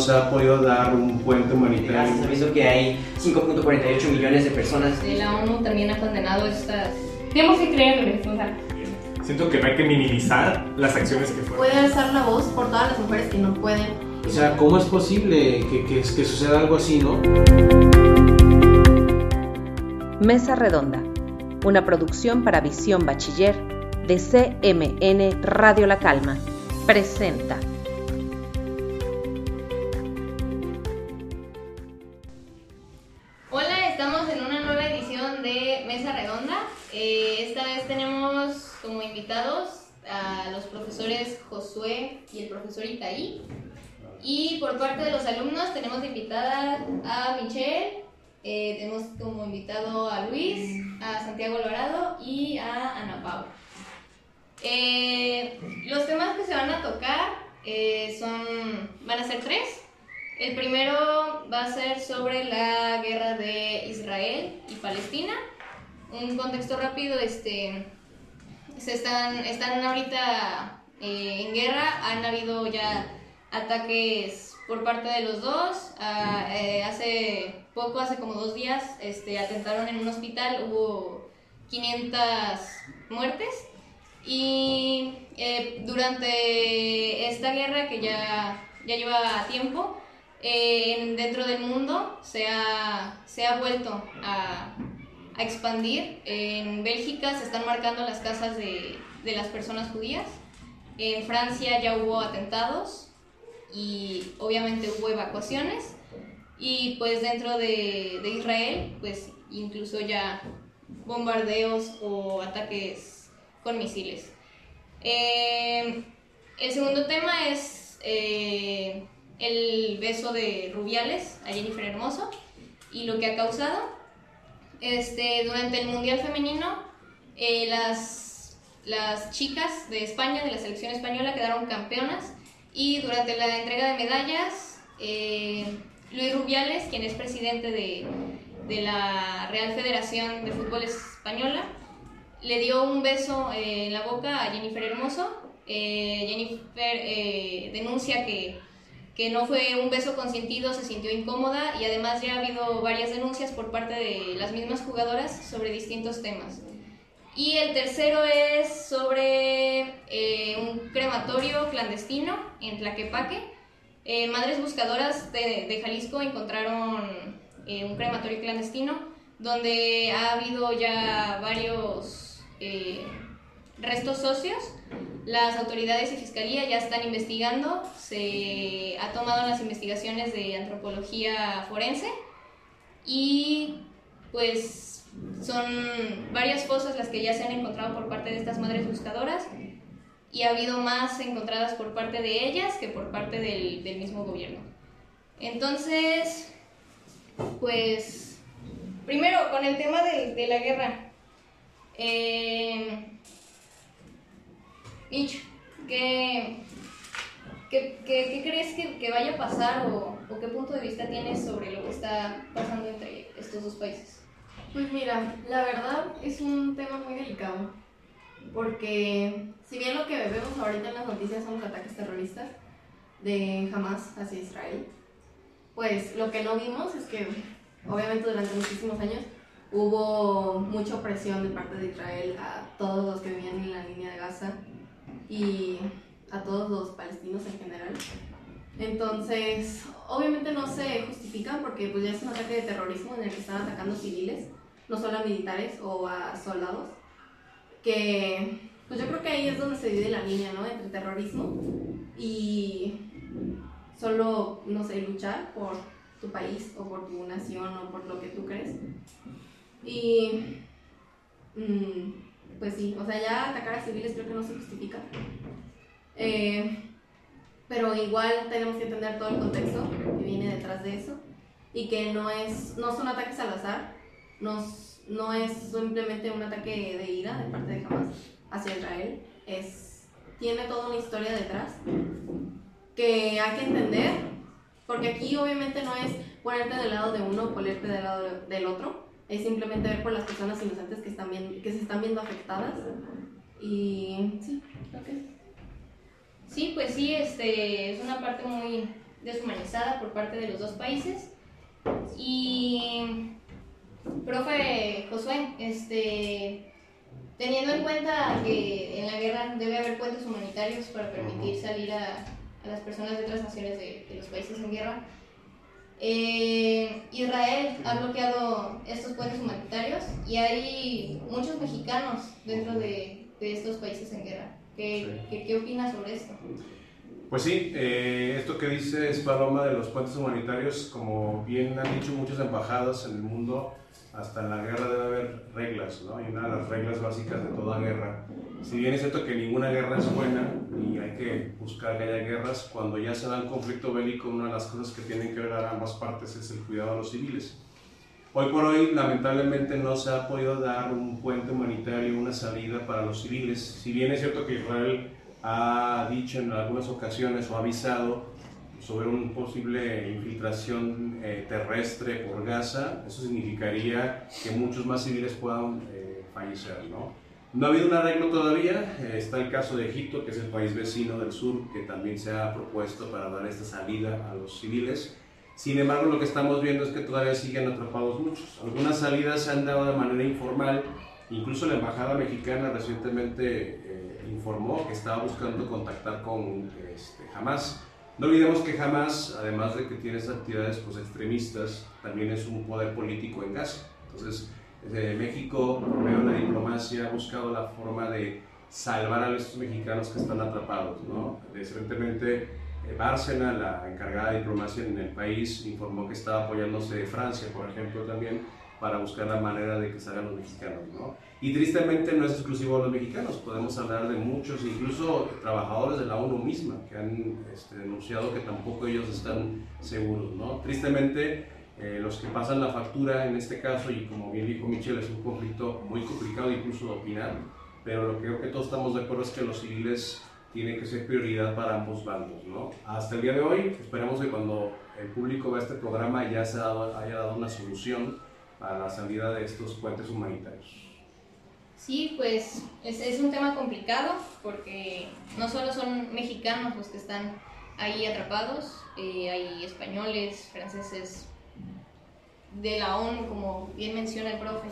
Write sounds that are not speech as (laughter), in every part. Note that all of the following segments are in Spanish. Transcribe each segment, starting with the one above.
se ha podido dar un puente humanitario. Sabiendo que hay 5.48 millones de personas. La ONU también ha condenado estas... Tenemos que creerles, o sea, Siento que no hay que minimizar las acciones que fueron. Puede alzar la voz por todas las mujeres que no pueden. O sea, ¿cómo es posible que, que, que suceda algo así, no? Mesa Redonda, una producción para Visión Bachiller de CMN Radio La Calma. Presenta. Como invitados a los profesores Josué y el profesor Itaí. Y por parte de los alumnos tenemos invitada a Michelle, eh, tenemos como invitado a Luis, a Santiago Alvarado y a Ana Pau. Eh, los temas que se van a tocar eh, son, van a ser tres. El primero va a ser sobre la guerra de Israel y Palestina. Un contexto rápido, este, se están, están ahorita eh, en guerra, han habido ya ataques por parte de los dos. Ah, eh, hace poco, hace como dos días, este, atentaron en un hospital, hubo 500 muertes. Y eh, durante esta guerra que ya, ya lleva tiempo, eh, dentro del mundo se ha, se ha vuelto a, expandir. En Bélgica se están marcando las casas de, de las personas judías. En Francia ya hubo atentados y obviamente hubo evacuaciones. Y pues dentro de, de Israel, pues incluso ya bombardeos o ataques con misiles. Eh, el segundo tema es eh, el beso de Rubiales a Jennifer Hermoso y lo que ha causado. Este, durante el Mundial Femenino, eh, las, chicas de España, de la selección española, quedaron campeonas y durante la entrega de medallas, eh, Luis Rubiales, quien es presidente de, la Real Federación de Fútbol Española, le dio un beso eh, en la boca a Jennifer Hermoso. Eh, Jennifer denuncia que, que no fue un beso consentido, se sintió incómoda y además ya ha habido varias denuncias por parte de las mismas jugadoras sobre distintos temas. Y el tercero es sobre eh, un crematorio clandestino en Tlaquepaque. Eh, madres buscadoras de, de Jalisco encontraron eh, un crematorio clandestino donde ha habido ya varios eh, restos socios. Las autoridades y fiscalía ya están investigando. Se ha tomado las investigaciones de antropología forense y pues son varias fosas las que ya se han encontrado por parte de estas madres buscadoras y ha habido más encontradas por parte de ellas que por parte del, del mismo gobierno. Entonces, pues, primero con el tema de, de la guerra. Eh, Mitch, ¿qué, qué, qué- qué crees que, que vaya a pasar o, o qué punto de vista tienes sobre lo que está pasando entre estos dos países? Pues mira, la verdad es un tema muy delicado. Porque si bien lo que vemos ahorita en las noticias son los ataques terroristas de Hamas hacia Israel, pues lo que no vimos es que obviamente durante muchísimos años hubo mucha opresión de parte de Israel a todos los que vivían en la línea de Gaza y a todos los palestinos en general. Entonces, obviamente no se justifican porque pues ya es un ataque de terrorismo en el que están atacando civiles, no solo a militares o a soldados, que pues yo creo que ahí es donde se divide la línea, ¿no? Entre terrorismo y solo, no sé, luchar por tu país o por tu nación o por lo que tú crees. Y mm, pues sí, o sea, ya atacar a civiles creo que no se justifica. Eh, pero igual tenemos que entender todo el contexto que viene detrás de eso y que no es no son ataques al azar, no, no es simplemente un ataque de ira de parte de Hamas hacia Israel, es tiene toda una historia detrás que hay que entender, porque aquí obviamente no es ponerte del lado de uno o ponerte del lado de- del otro, es simplemente ver por las personas inocentes que están bien, que se están viendo afectadas y sí, creo que Sí, pues sí, este, es una parte muy, deshumanizada por parte de los dos países. Y, profe Josué, este, teniendo en cuenta que en la guerra debe haber puentes humanitarios para permitir salir a, a las personas de otras naciones de, de los países en guerra, eh, Israel ha bloqueado estos puentes humanitarios y hay muchos mexicanos dentro de, de estos países en guerra. ¿Qué, Sí. qué, qué opinas sobre esto? Pues sí, eh, esto que dice es Paloma de los puentes humanitarios, como bien han dicho muchas embajadas en el mundo, hasta en la guerra debe haber reglas, ¿no? Y una de las reglas básicas de toda guerra. Si bien es cierto que ninguna guerra es buena y hay que buscar que haya guerras, cuando ya se da un conflicto bélico, una de las cosas que tienen que ver a ambas partes es el cuidado a los civiles. Hoy por hoy, lamentablemente, no se ha podido dar un puente humanitario, una salida para los civiles. Si bien es cierto que Israel ha dicho en algunas ocasiones o ha avisado sobre una posible infiltración eh, terrestre por Gaza, eso significaría que muchos más civiles puedan eh, fallecer, ¿no? No ha habido un arreglo todavía, eh, está el caso de Egipto, que es el país vecino del sur, que también se ha propuesto para dar esta salida a los civiles. Sin embargo, lo que estamos viendo es que todavía siguen atrapados muchos. Algunas salidas se han dado de manera informal, incluso la Embajada Mexicana recientemente eh, informó que estaba buscando contactar con este, Hamas. No olvidemos que Hamas, además de que tiene esas actividades pues, extremistas, también es un poder político en Gaza. Entonces, desde México, por medio de la diplomacia, ha buscado la forma de salvar a estos mexicanos que están atrapados. ¿no? Recientemente, eh, Bárcena, la encargada de diplomacia en el país, informó que estaba apoyándose de Francia, por ejemplo, también para buscar la manera de que salgan los mexicanos. ¿no? Y tristemente no es exclusivo a los mexicanos, podemos hablar de muchos, incluso trabajadores de la ONU misma, que han este, denunciado que tampoco ellos están seguros. ¿no? Tristemente, eh, los que pasan la factura en este caso, y como bien dijo Michelle, es un conflicto muy complicado incluso de opinar, pero lo que creo que todos estamos de acuerdo es que los civiles tienen que ser prioridad para ambos bandos. ¿no? Hasta el día de hoy, esperemos que cuando el público vea este programa ya se haya dado una solución para la salida de estos puentes humanitarios. Sí, pues es, es un tema complicado porque no solo son mexicanos los que están ahí atrapados, eh, hay españoles, franceses, de la ONU, como bien menciona el profe.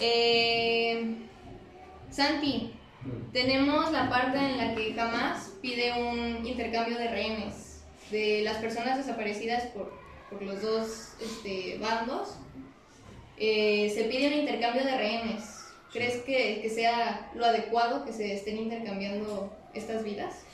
Eh, Santi, tenemos la parte en la que jamás pide un intercambio de rehenes de las personas desaparecidas por, por los dos este, bandos. Eh, se pide un intercambio de rehenes. ¿Crees que, que sea lo adecuado que se estén intercambiando estas vidas?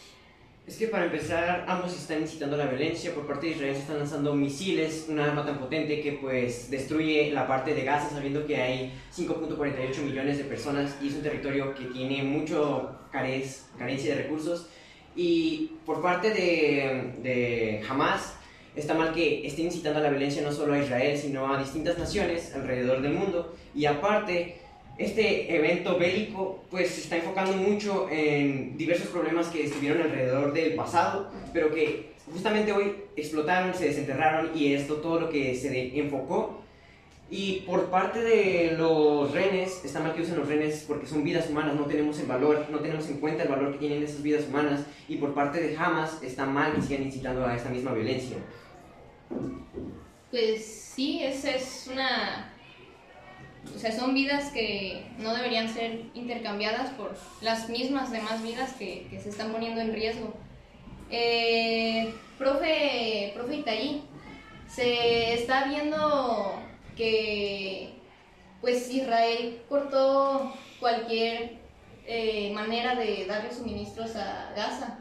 Es que para empezar, ambos están incitando la violencia. Por parte de Israel se están lanzando misiles, una arma tan potente que pues destruye la parte de Gaza, sabiendo que hay 5.48 millones de personas y es un territorio que tiene mucho carez, carencia de recursos. Y por parte de, de Hamas, está mal que esté incitando a la violencia no solo a Israel, sino a distintas naciones alrededor del mundo. Y aparte, este evento bélico pues se está enfocando mucho en diversos problemas que estuvieron alrededor del pasado, pero que justamente hoy explotaron, se desenterraron y esto todo lo que se enfocó. Y por parte de los renes, está mal que usen los renes porque son vidas humanas, no tenemos el valor, no tenemos en cuenta el valor que tienen esas vidas humanas. Y por parte de Hamas, está mal que sigan incitando a esta misma violencia. Pues sí, esa es una... O sea, son vidas que no deberían ser intercambiadas por las mismas demás vidas que, se están poniendo en riesgo. Eh, profe, profe Itaí, se está viendo que pues Israel cortó cualquier eh, manera de darle suministros a Gaza.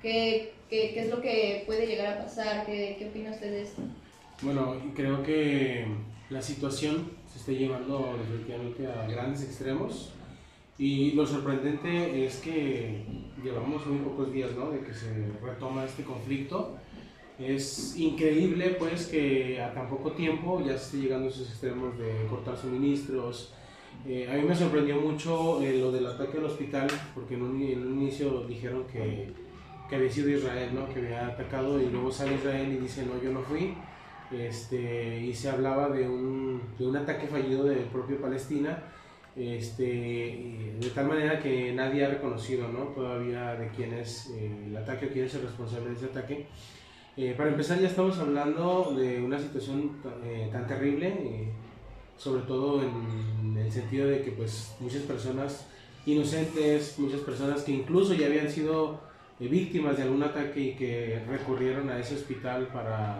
¿Qué, qué, qué es lo que puede llegar a pasar? ¿Qué, qué opina usted de esto? Bueno, creo que la situación se está llevando definitivamente a grandes extremos y lo sorprendente es que llevamos muy pocos días ¿no? de que se retoma este conflicto. Es increíble pues que a tan poco tiempo ya se esté llegando a esos extremos de cortar suministros. Eh, a mí me sorprendió mucho eh, lo del ataque al hospital porque en un, en un inicio dijeron que, que había sido Israel, ¿no? que había atacado y luego sale Israel y dice no, yo no fui este, y se hablaba de un, de un ataque fallido de propio Palestina, este, de tal manera que nadie ha reconocido ¿no? todavía de quién es eh, el ataque o quién es el responsable de ese ataque. Eh, para empezar ya estamos hablando de una situación eh, tan terrible, sobre todo en el sentido de que pues muchas personas inocentes, muchas personas que incluso ya habían sido víctimas de algún ataque y que recurrieron a ese hospital para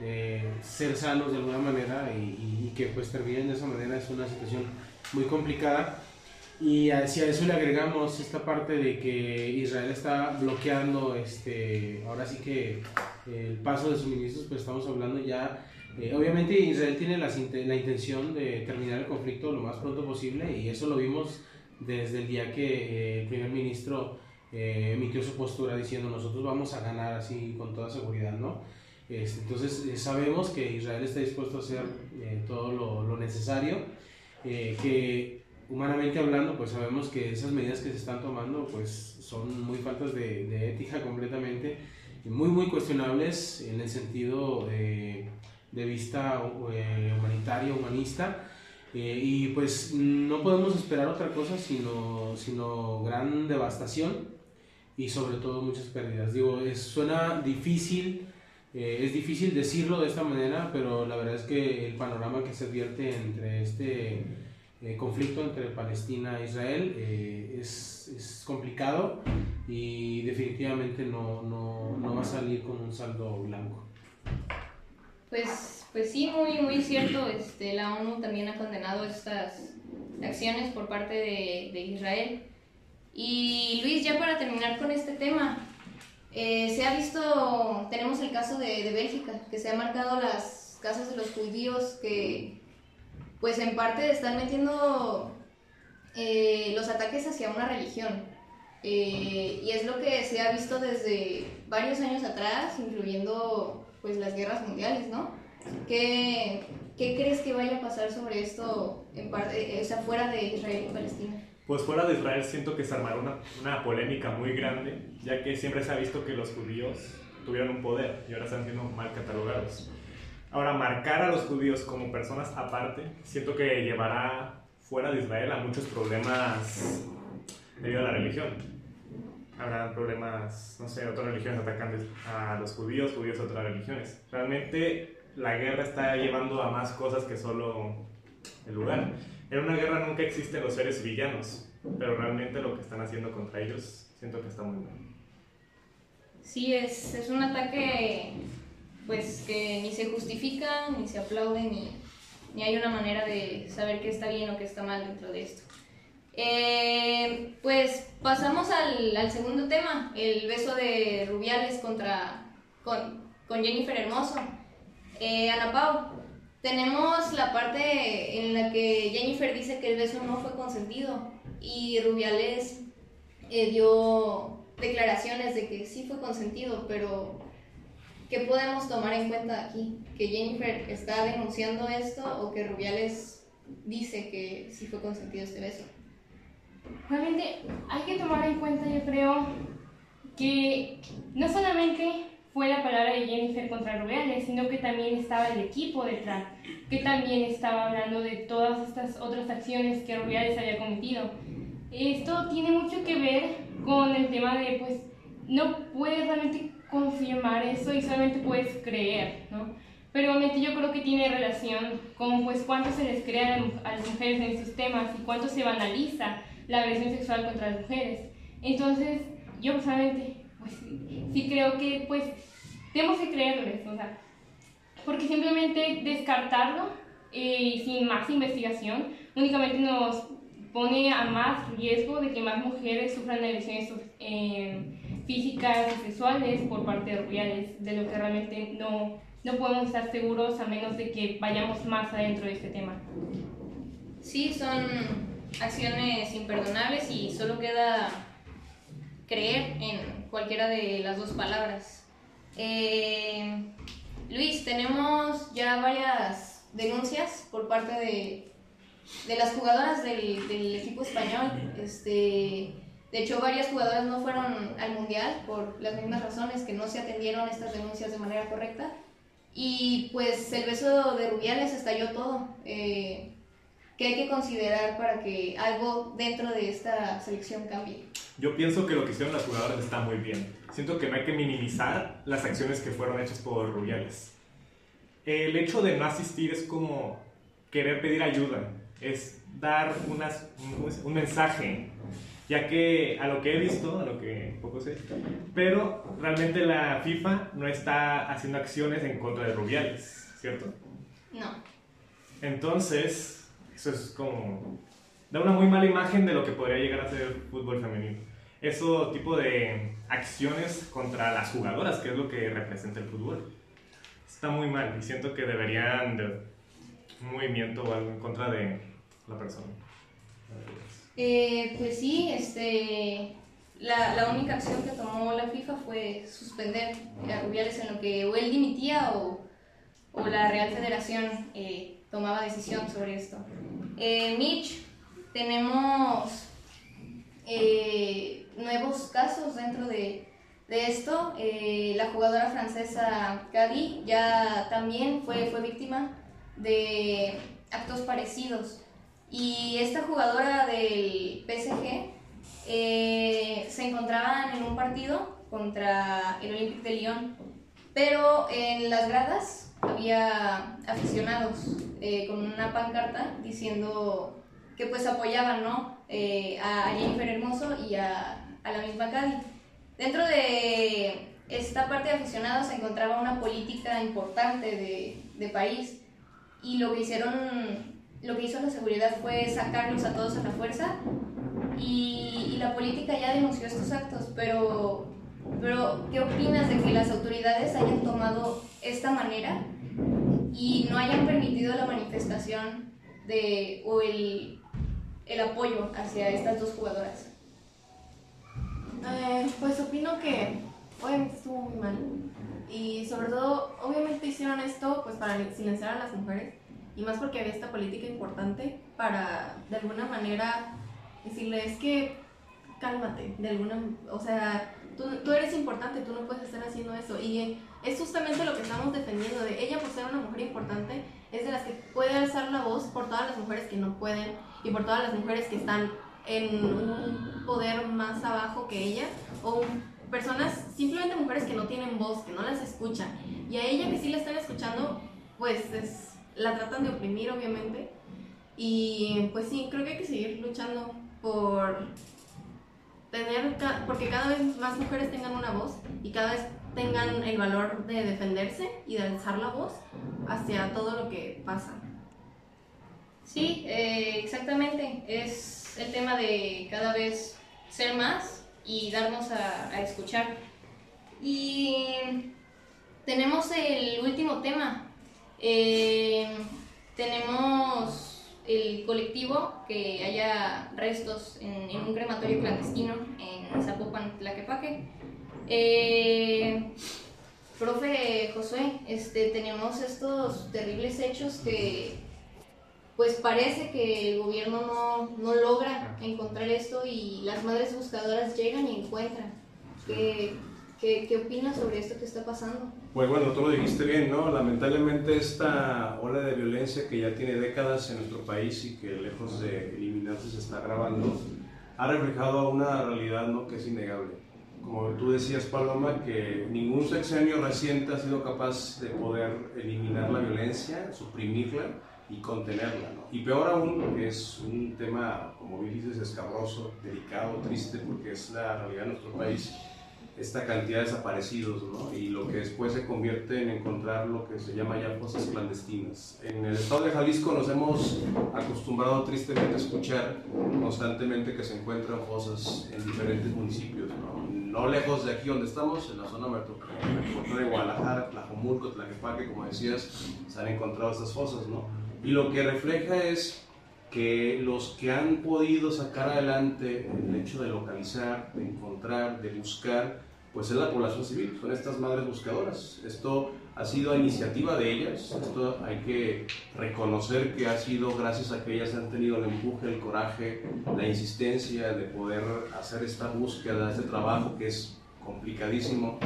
eh, ser sanos de alguna manera y, y que pues terminen de esa manera es una situación muy complicada. Y hacia eso le agregamos esta parte de que Israel está bloqueando, este, ahora sí que el paso de suministros, pues estamos hablando ya, eh, obviamente Israel tiene inte- la intención de terminar el conflicto lo más pronto posible y eso lo vimos desde el día que eh, el primer ministro eh, emitió su postura diciendo nosotros vamos a ganar así con toda seguridad, ¿no? Este, entonces eh, sabemos que Israel está dispuesto a hacer eh, todo lo, lo necesario, eh, que humanamente hablando, pues sabemos que esas medidas que se están tomando, pues son muy faltas de, de ética completamente, muy, muy cuestionables en el sentido eh, de vista eh, humanitario, humanista, eh, y pues no podemos esperar otra cosa sino, sino gran devastación y sobre todo muchas pérdidas. Digo, es, suena difícil, eh, es difícil decirlo de esta manera, pero la verdad es que el panorama que se advierte entre este eh, conflicto entre Palestina e Israel eh, es, es complicado y definitivamente no, no, no va a salir con un saldo blanco. Pues, pues sí, muy, muy cierto. Este, la ONU también ha condenado estas acciones por parte de, de Israel. Y Luis, ya para terminar con este tema, eh, se ha visto, tenemos el caso de, Bélgica, que se han marcado las casas de los judíos que, pues en parte están metiendo eh, los ataques hacia una religión. Eh, y es lo que se ha visto desde varios años atrás, incluyendo pues las guerras mundiales, ¿no? ¿Qué, qué crees que vaya a pasar sobre esto en parte, o sea, fuera de Israel y Palestina? Pues fuera de Israel siento que se armará una, polémica muy grande, ya que siempre se ha visto que los judíos tuvieron un poder y ahora están siendo mal catalogados. Ahora, marcar a los judíos como personas aparte, siento que llevará fuera de Israel a muchos problemas debido a la religión. Habrá problemas, no sé, otras religiones atacando a los judíos, judíos a otras religiones. Realmente la guerra está llevando a más cosas que solo el lugar. En una guerra nunca existen los seres villanos, pero realmente lo que están haciendo contra ellos siento que está muy mal. Sí, es, es un ataque pues que ni se justifica, ni se aplaude, ni, ni hay una manera de saber qué está bien o qué está mal dentro de esto. Eh, pues pasamos al, al, segundo tema, el beso de Rubiales contra, con, con Jennifer Hermoso. Eh, Ana Pau, tenemos la parte en la que Jennifer dice que el beso no fue consentido y Rubiales eh, dio declaraciones de que sí fue consentido, pero ¿qué podemos tomar en cuenta aquí? ¿Que Jennifer está denunciando esto o que Rubiales dice que sí fue consentido este beso? Realmente hay que tomar en cuenta, yo creo, que no solamente fue la palabra de Jennifer contra Rubiales, sino que también estaba el equipo detrás, que también estaba hablando de todas estas otras acciones que Rubiales había cometido. Esto tiene mucho que ver con el tema de, pues, no puedes realmente confirmar eso y solamente puedes creer, ¿no? Pero obviamente yo creo que tiene relación con, pues, cuánto se les crea a las mujeres en estos temas y cuánto se banaliza la agresión sexual contra las mujeres. Entonces, yo personalmente, pues sí creo que pues tenemos que creerles, o sea, porque simplemente descartarlo eh, sin más investigación únicamente nos pone a más riesgo de que más mujeres sufran agresiones eh, físicas y sexuales por parte de Rubiales, de lo que realmente no, no podemos estar seguros a menos de que vayamos más adentro de este tema. Sí, son acciones imperdonables y solo queda creer en cualquiera de las dos palabras. Eh, Luis, tenemos ya varias denuncias por parte de, de las jugadoras del, equipo español. Este, de hecho, varias jugadoras no fueron al Mundial por las mismas razones, que no se atendieron estas denuncias de manera correcta. Y pues el beso de Rubiales estalló todo. Eh, ¿Qué hay que considerar para que algo dentro de esta selección cambie? Yo pienso que lo que hicieron las jugadoras está muy bien. Siento que no hay que minimizar las acciones que fueron hechas por Rubiales. El hecho de no asistir es como querer pedir ayuda, es dar unas, un mensaje, ya que a lo que he visto, a lo que poco sé, pero realmente la FIFA no está haciendo acciones en contra de Rubiales, ¿cierto? No. Entonces, eso es como... Da una muy mala imagen de lo que podría llegar a ser el fútbol femenino. Eso tipo de acciones contra las jugadoras, que es lo que representa el fútbol. Está muy mal y siento que deberían de un movimiento o algo en contra de la persona. Eh, pues sí, este, la, la, única acción que tomó la FIFA fue suspender a Rubiales en lo que o él dimitía o, o la Real Federación eh, tomaba decisión sobre esto. Eh, Mitch, tenemos eh, nuevos casos dentro de, de esto. Eh, la jugadora francesa Cady ya también fue, fue víctima de actos parecidos. Y esta jugadora del PSG se encontraban en un partido contra el Olympique de Lyon, pero en las gradas había aficionados eh, con una pancarta diciendo que pues apoyaban ¿no? Eh, a Jennifer Hermoso y a, a la misma Cady. Dentro de esta parte de aficionados se encontraba una política importante de, de país y lo que hicieron, lo que hizo la seguridad fue sacarlos a todos a la fuerza y, y la política ya denunció estos actos, pero pero, ¿qué opinas de que las autoridades hayan tomado esta manera y no hayan permitido la manifestación de, o el, el apoyo hacia estas dos jugadoras? Eh, pues opino que obviamente estuvo muy mal. Y sobre todo, obviamente hicieron esto pues para silenciar a las mujeres. Y más porque había esta política importante para de alguna manera decirles que cálmate, de alguna, o sea, tú, tú, eres importante, tú no puedes estar haciendo eso. Y es justamente lo que estamos defendiendo de ella por ser una mujer importante, es de las que puede alzar la voz por todas las mujeres que no pueden y por todas las mujeres que están en un poder más abajo que ella o personas, simplemente mujeres que no tienen voz, que no las escuchan. Y a ella que sí la están escuchando, pues es, la tratan de oprimir obviamente. Y pues sí, creo que hay que seguir luchando por tener, porque cada vez más mujeres tengan una voz y cada vez tengan el valor de defenderse y de alzar la voz hacia todo lo que pasa. Sí, eh, exactamente. Es el tema de cada vez ser más y darnos a, escuchar. Y tenemos el último tema. Eh, tenemos el colectivo que haya restos en, en un crematorio clandestino en Zapopan, Tlaquepaque. Eh, profe Josué, este, tenemos estos terribles hechos que pues parece que el gobierno no, no logra encontrar esto y las madres buscadoras llegan y encuentran. ¿Qué, qué, qué opinas sobre esto que está pasando? Pues bueno, tú lo dijiste bien, ¿no? Lamentablemente esta ola de violencia que ya tiene décadas en nuestro país y que lejos de eliminarse se está agravando, ha reflejado una realidad, ¿no? Que es innegable. Como tú decías, Paloma, que ningún sexenio reciente ha sido capaz de poder eliminar la violencia, suprimirla y contenerla, ¿no? Y peor aún, es un tema, como bien dices, escabroso, delicado, triste, porque es la realidad de nuestro país, esta cantidad de desaparecidos, ¿no? Y lo que después se convierte en encontrar lo que se llama ya fosas clandestinas. En el estado de Jalisco nos hemos acostumbrado tristemente a escuchar constantemente que se encuentran fosas en diferentes municipios, ¿no? No lejos de aquí donde estamos, en la zona metropolitana de Guadalajara, Tlajomulco, Tlaquepaque, como decías, se han encontrado estas fosas, ¿no? Y lo que refleja es que los que han podido sacar adelante el hecho de localizar, de encontrar, de buscar, pues es la población civil, son estas madres buscadoras. Esto ha sido a iniciativa de ellas, esto hay que reconocer que ha sido gracias a que ellas han tenido el empuje, el coraje, la insistencia de poder hacer esta búsqueda, este trabajo que es complicadísimo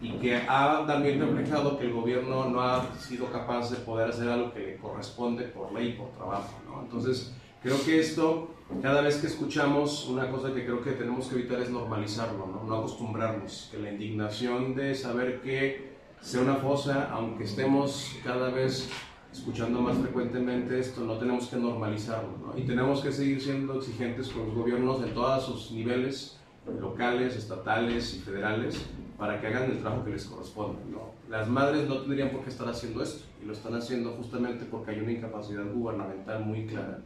y que ha también reflejado que el gobierno no ha sido capaz de poder hacer algo que le corresponde por ley, por trabajo. ¿no? Entonces, creo que esto, cada vez que escuchamos, una cosa que creo que tenemos que evitar es normalizarlo, no, no acostumbrarnos, que la indignación de saber que sea una fosa, aunque estemos cada vez escuchando más frecuentemente esto, no tenemos que normalizarlo, ¿no? Y tenemos que seguir siendo exigentes con los gobiernos en todos sus niveles, locales, estatales y federales, para que hagan el trabajo que les corresponde, ¿no? Las madres no tendrían por qué estar haciendo esto, y lo están haciendo justamente porque hay una incapacidad gubernamental muy clara,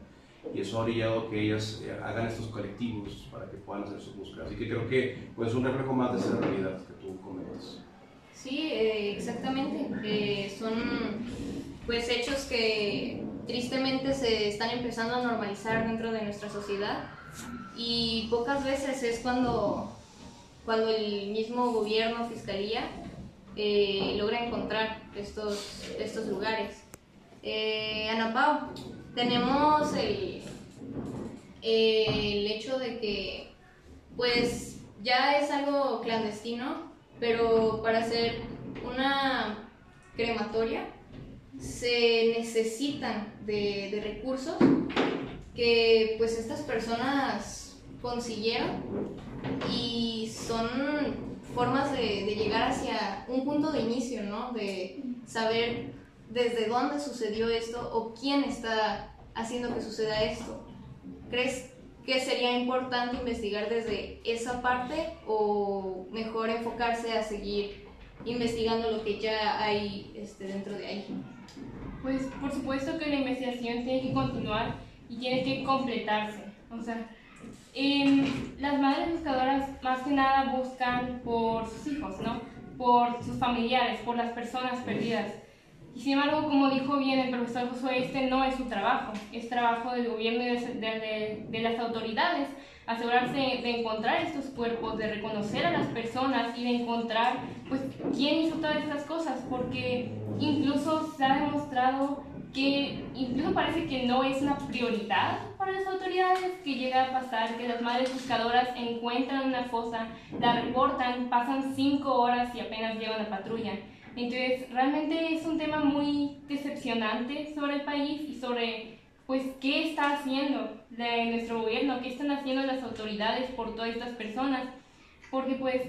y eso ha orillado que ellas eh, hagan estos colectivos para que puedan hacer sus búsquedas. Así que creo que pues, es un reflejo más de esa realidad que tú comentas. Sí, eh, exactamente. Eh, son pues hechos que tristemente se están empezando a normalizar dentro de nuestra sociedad y pocas veces es cuando, cuando el mismo gobierno, fiscalía, eh, logra encontrar estos, estos lugares. Eh, Ana Pau, tenemos el, el hecho de que pues ya es algo clandestino, pero para hacer una crematoria se necesitan de, recursos que pues estas personas consiguieron y son formas de, de, llegar hacia un punto de inicio, ¿no? De saber desde dónde sucedió esto o quién está haciendo que suceda esto. ¿Crees que sería importante investigar desde esa parte o mejor enfocarse a seguir investigando lo que ya hay este, dentro de ahí? Pues por supuesto que la investigación tiene que continuar y tiene que completarse. O sea, eh, las madres buscadoras más que nada buscan por sus hijos, ¿no? Por sus familiares, por las personas perdidas. Y sin embargo, como dijo bien el profesor Josué, este no es su trabajo, es trabajo del gobierno y de, de, de las autoridades asegurarse de encontrar estos cuerpos, de reconocer a las personas y de encontrar pues quién hizo todas estas cosas, porque incluso se ha demostrado que incluso parece que no es una prioridad para las autoridades, que llega a pasar que las madres buscadoras encuentran una fosa, la reportan, pasan cinco horas y apenas llega una patrulla. Entonces, realmente es un tema muy decepcionante sobre el país y sobre, pues, qué está haciendo de nuestro gobierno, qué están haciendo las autoridades por todas estas personas, porque, pues,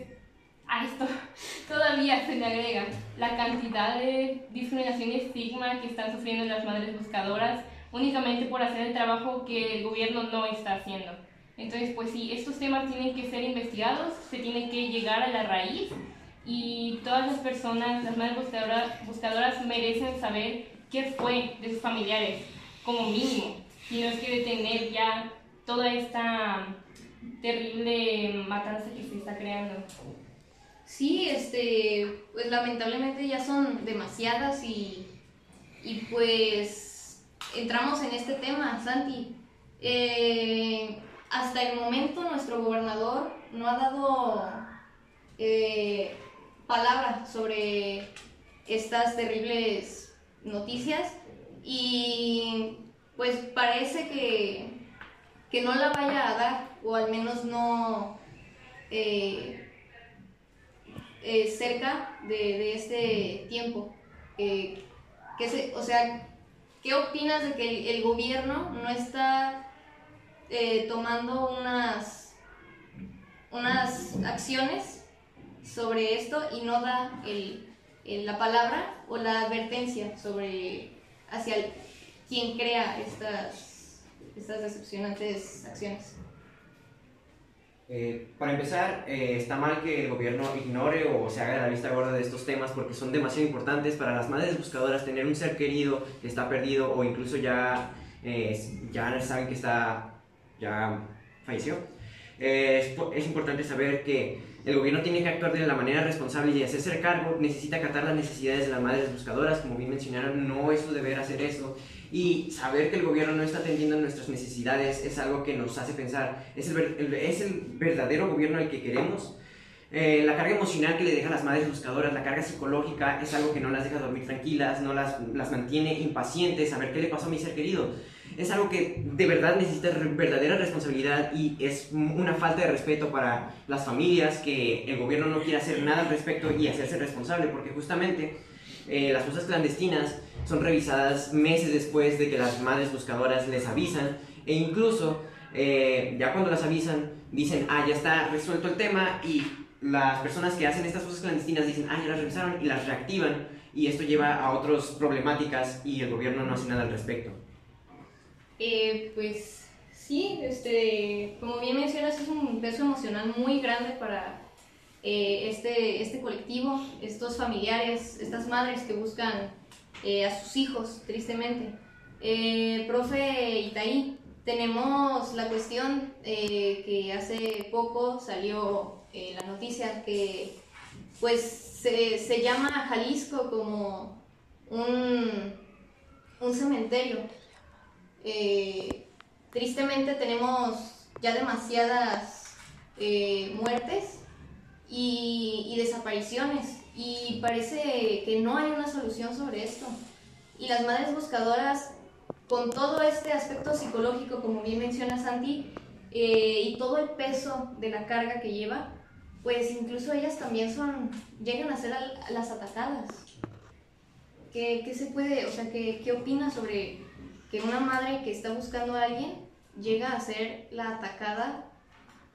a esto (laughs) todavía se le agrega la cantidad de discriminación y estigma que están sufriendo las madres buscadoras únicamente por hacer el trabajo que el gobierno no está haciendo. Entonces, pues sí, estos temas tienen que ser investigados, se tiene que llegar a la raíz y todas las personas, las madres buscadoras, buscadoras merecen saber qué fue de sus familiares, como mínimo, y no es que detener ya toda esta terrible matanza que se está creando. Sí, este, pues lamentablemente ya son demasiadas y, y pues entramos en este tema, Santi. Eh, hasta el momento nuestro gobernador no ha dado eh, palabra sobre estas terribles noticias y pues parece que, que no la vaya a dar o al menos no... Eh, eh, cerca de, este tiempo. Eh, que se, o sea, ¿qué opinas de que el, el gobierno no está tomando unas, unas acciones sobre esto y no da el, el, la palabra o la advertencia sobre hacia el, quien crea estas, estas decepcionantes acciones? Eh, para empezar, eh, está mal que el gobierno ignore o se haga la vista gorda de estos temas porque son demasiado importantes para las madres buscadoras tener un ser querido que está perdido o incluso ya, eh, ya saben que está, ya falleció. Es, es, importante saber que el gobierno tiene que actuar de la manera responsable y hacerse cargo, necesita acatar las necesidades de las madres buscadoras, como bien mencionaron, no es su deber hacer eso. Y saber que el gobierno no está atendiendo nuestras necesidades es algo que nos hace pensar, ¿es el, es el verdadero gobierno el que queremos? eh, la carga emocional que le deja a las madres buscadoras, la carga psicológica, es algo que no las deja dormir tranquilas, no las, las mantiene impacientes, a ver qué le pasó a mi ser querido. Es algo que de verdad necesita verdadera responsabilidad y es una falta de respeto para las familias que el gobierno no quiere hacer nada al respecto y hacerse responsable, porque justamente eh, las fosas clandestinas son revisadas meses después de que las madres buscadoras les avisan e incluso eh, ya cuando las avisan dicen, ah, ya está resuelto el tema y las personas que hacen estas cosas clandestinas dicen, ah, ya las revisaron y las reactivan y esto lleva a otras problemáticas y el gobierno no hace nada al respecto. Eh, pues sí, este, como bien mencionas, es un peso emocional muy grande para eh, este, este colectivo, estos familiares, estas madres que buscan eh, a sus hijos, tristemente. profe Itaí, tenemos la cuestión que hace poco salió la noticia que pues se, se llama Jalisco como un, un cementerio eh, tristemente tenemos ya demasiadas eh, muertes y, desapariciones y parece que no hay una solución sobre esto. Y las madres buscadoras, con todo este aspecto psicológico, como bien menciona Santi, eh, y todo el peso de la carga que lleva, pues incluso ellas también son, llegan a ser las atacadas. ¿Qué, ¿Qué, se puede, o sea, qué, qué opinas sobre que una madre que está buscando a alguien llega a ser la atacada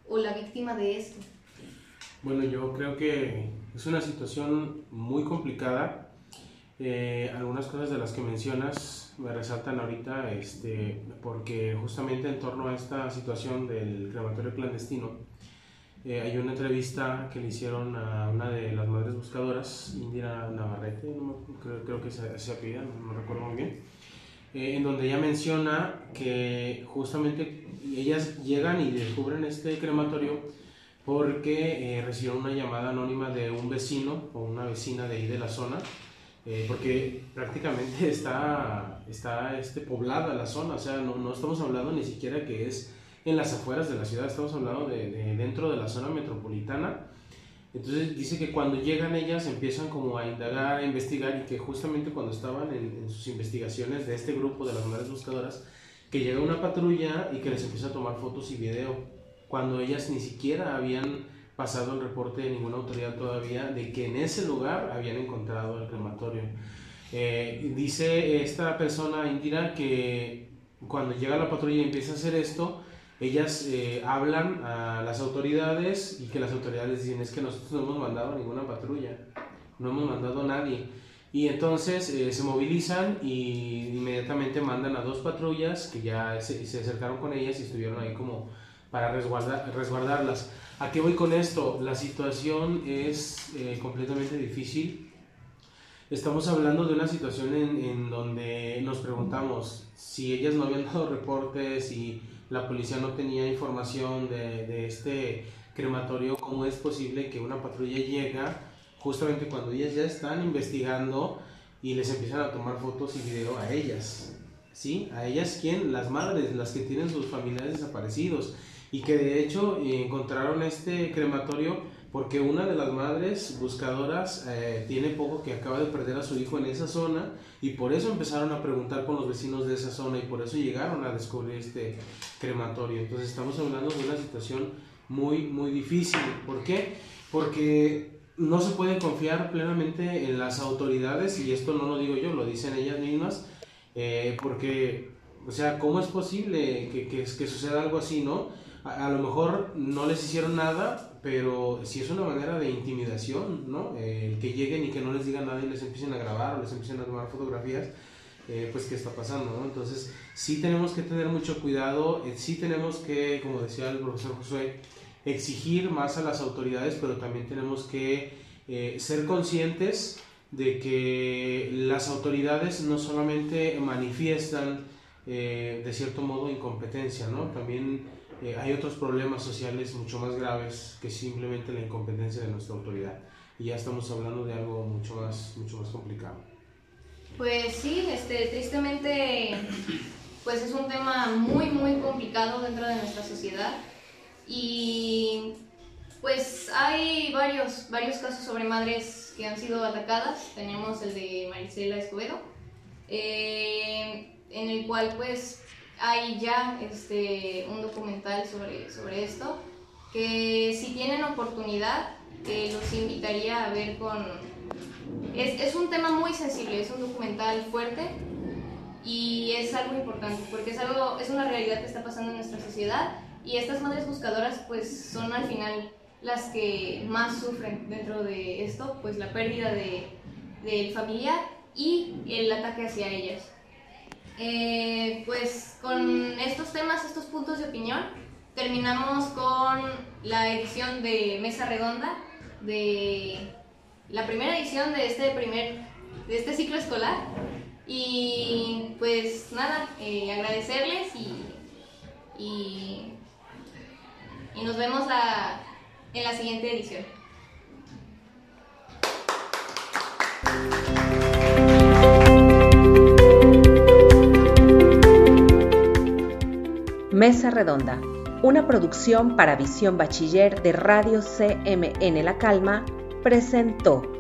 o la víctima de esto? Bueno, yo creo que es una situación muy complicada. Eh, algunas cosas de las que mencionas me resaltan ahorita este, porque justamente en torno a esta situación del crematorio clandestino eh, hay una entrevista que le hicieron a una de las madres buscadoras, Indira Navarrete, creo, creo, que se, se apellida, no, no recuerdo muy bien eh, en donde ella menciona que justamente ellas llegan y descubren este crematorio porque eh, recibieron una llamada anónima de un vecino o una vecina de ahí de la zona, eh, porque prácticamente (laughs) está, está este, poblada la zona, o sea, no, no, estamos hablando ni siquiera que es en las afueras de la ciudad, estamos hablando de, de dentro de la zona metropolitana entonces dice que cuando llegan ellas empiezan como a indagar, a investigar y que justamente cuando estaban en, sus investigaciones de este grupo de las madres buscadoras, que llega una patrulla y que les empieza a tomar fotos y video, cuando ellas ni siquiera habían pasado el reporte de ninguna autoridad todavía de que en ese lugar habían encontrado el crematorio. Eh, dice esta persona, Indira, que cuando llega la patrulla y empieza a hacer esto, ellas eh, hablan a las autoridades y que las autoridades dicen es que nosotros no hemos mandado ninguna patrulla, no hemos mandado a nadie. Y entonces eh, se movilizan y inmediatamente mandan a dos patrullas que ya se, se acercaron con ellas y estuvieron ahí como para resguardar, resguardarlas. ¿A qué voy con esto? La situación es eh, completamente difícil. Estamos hablando de una situación en, en donde nos preguntamos si ellas no habían dado reportes y la policía no tenía información de, este crematorio, ¿cómo es posible que una patrulla llega justamente cuando ellas ya están investigando y les empiezan a tomar fotos y video a ellas? ¿Sí? A ellas, ¿quién? Las madres, las que tienen sus familiares desaparecidos y que de hecho encontraron este crematorio porque una de las madres buscadoras eh, tiene poco que acaba de perder a su hijo en esa zona y por eso empezaron a preguntar con los vecinos de esa zona y por eso llegaron a descubrir este crematorio. Entonces estamos hablando de una situación muy, muy difícil. ¿Por qué? Porque no se puede confiar plenamente en las autoridades y esto no lo digo yo, lo dicen ellas mismas, eh, porque, o sea, ¿cómo es posible que, que, que suceda algo así, no? A, lo mejor no les hicieron nada, pero si es una manera de intimidación, ¿no? Eh, que lleguen y que no les digan nada y les empiecen a grabar o les empiecen a tomar fotografías, eh, pues qué está pasando, ¿no? Entonces, sí tenemos que tener mucho cuidado, eh, sí tenemos que, como decía el profesor Josué, exigir más a las autoridades, pero también tenemos que ser conscientes de que las autoridades no solamente manifiestan de cierto modo incompetencia, ¿no? También eh, hay otros problemas sociales mucho más graves que simplemente la incompetencia de nuestra autoridad. Y ya estamos hablando de algo mucho más, mucho más complicado. Pues sí, este, tristemente, pues es un tema muy, muy complicado dentro de nuestra sociedad. Y Pues hay varios, varios casos sobre madres que han sido atacadas. Tenemos el de Marisela Escobedo, eh, en el cual pues hay ya este, un documental sobre, sobre esto, que si tienen oportunidad eh, los invitaría a ver con... Es, es un tema muy sensible, es un documental fuerte y es algo importante porque es, algo, es una realidad que está pasando en nuestra sociedad y estas madres buscadoras pues son al final las que más sufren dentro de esto, pues la pérdida de, del familiar y el ataque hacia ellas. Eh, pues con estos temas, estos puntos de opinión, terminamos con la edición de Mesa Redonda, de la primera edición de este, primer, de este ciclo escolar. Y pues nada, eh, agradecerles y, y, nos vemos en la siguiente edición. Mesa Redonda, una producción para Visión Bachiller de Radio CMN La Calma, presentó